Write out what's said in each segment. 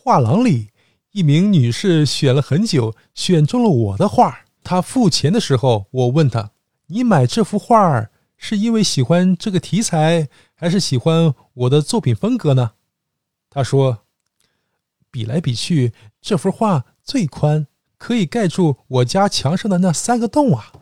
画廊里，一名女士选了很久，选中了我的画。她付钱的时候，我问她：“你买这幅画是因为喜欢这个题材，还是喜欢我的作品风格呢？”她说：“比来比去，这幅画最宽，可以盖住我家墙上的那三个洞啊。”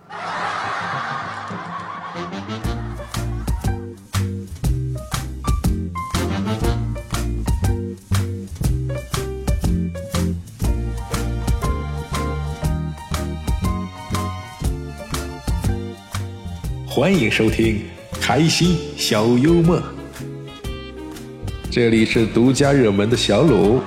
欢迎收听开心小幽默，这里是独家热门的小鲁。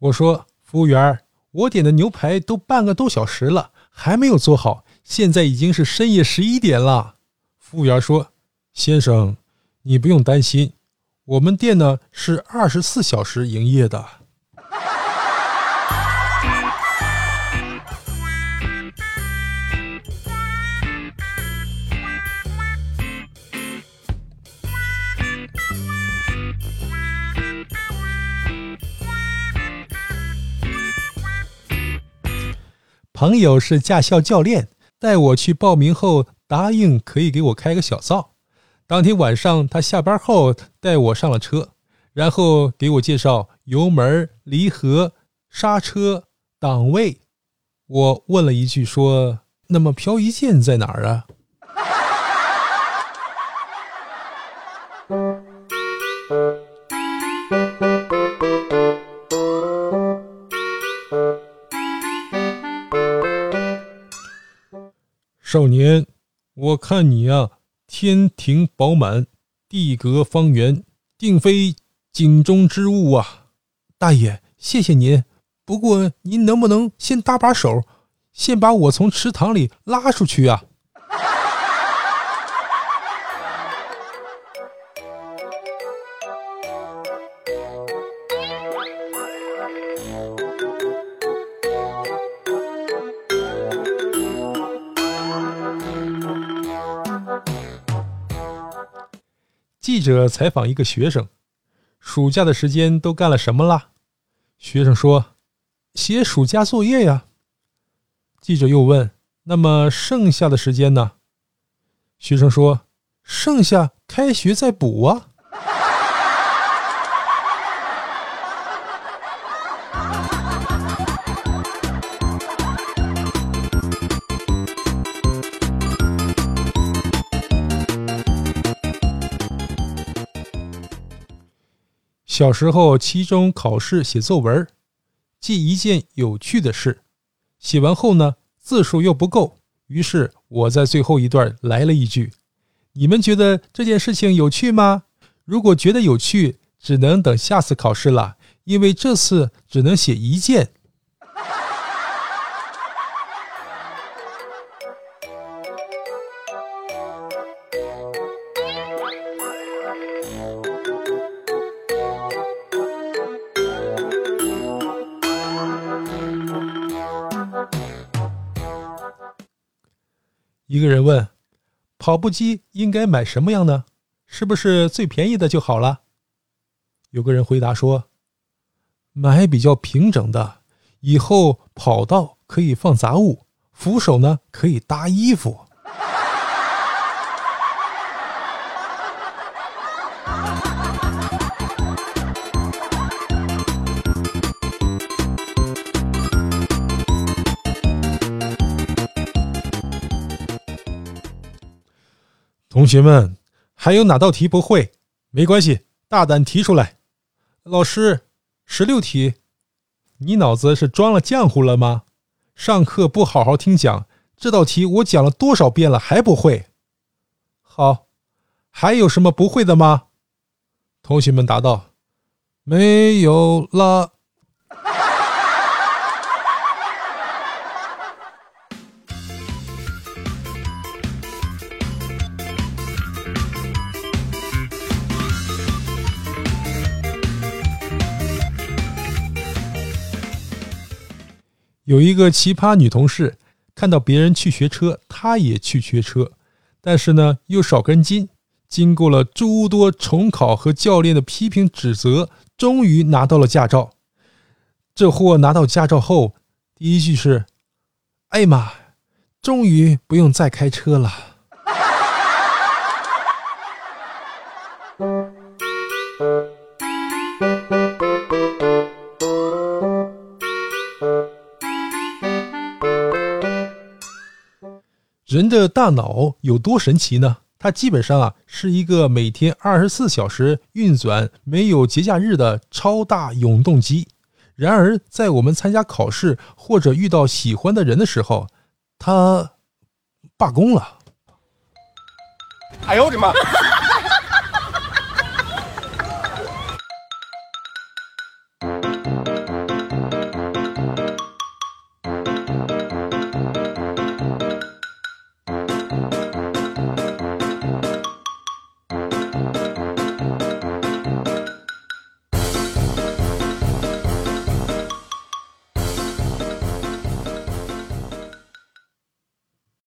我说：“服务员，我点的牛排都半个多小时了，还没有做好。”现在已经是深夜十一点了，服务员说：“先生，你不用担心，我们店呢是二十四小时营业的。”朋友是驾校教练。带我去报名后，答应可以给我开个小灶。当天晚上，他下班后带我上了车，然后给我介绍油门、离合、刹车、档位。我问了一句说：“那么漂移键在哪儿啊？”少年，我看你呀，天庭饱满，地阁方圆，定非井中之物啊！大爷，谢谢您。不过您能不能先搭把手，先把我从池塘里拉出去啊？记者采访一个学生：“暑假的时间都干了什么啦？”学生说：“写暑假作业呀。”记者又问：“那么剩下的时间呢？”学生说：“剩下开学再补啊。”小时候，期中考试写作文，记一件有趣的事。写完后呢，字数又不够，于是我在最后一段来了一句：“你们觉得这件事情有趣吗？如果觉得有趣，只能等下次考试了，因为这次只能写一件。”一个人问：“跑步机应该买什么样呢？是不是最便宜的就好了？”有个人回答说：“买比较平整的，以后跑道可以放杂物，扶手呢可以搭衣服。”同学们，还有哪道题不会？没关系，大胆提出来。老师，十六题，你脑子是装了浆糊了吗？上课不好好听讲，这道题我讲了多少遍了还不会？好，还有什么不会的吗？同学们答道：没有了。有一个奇葩女同事，看到别人去学车，她也去学车，但是呢又少根筋。经过了诸多重考和教练的批评指责，终于拿到了驾照。这货拿到驾照后，第一句是：“哎妈，终于不用再开车了。”人的大脑有多神奇呢？它基本上啊是一个每天二十四小时运转、没有节假日的超大永动机。然而，在我们参加考试或者遇到喜欢的人的时候，它罢工了。哎呦我的妈！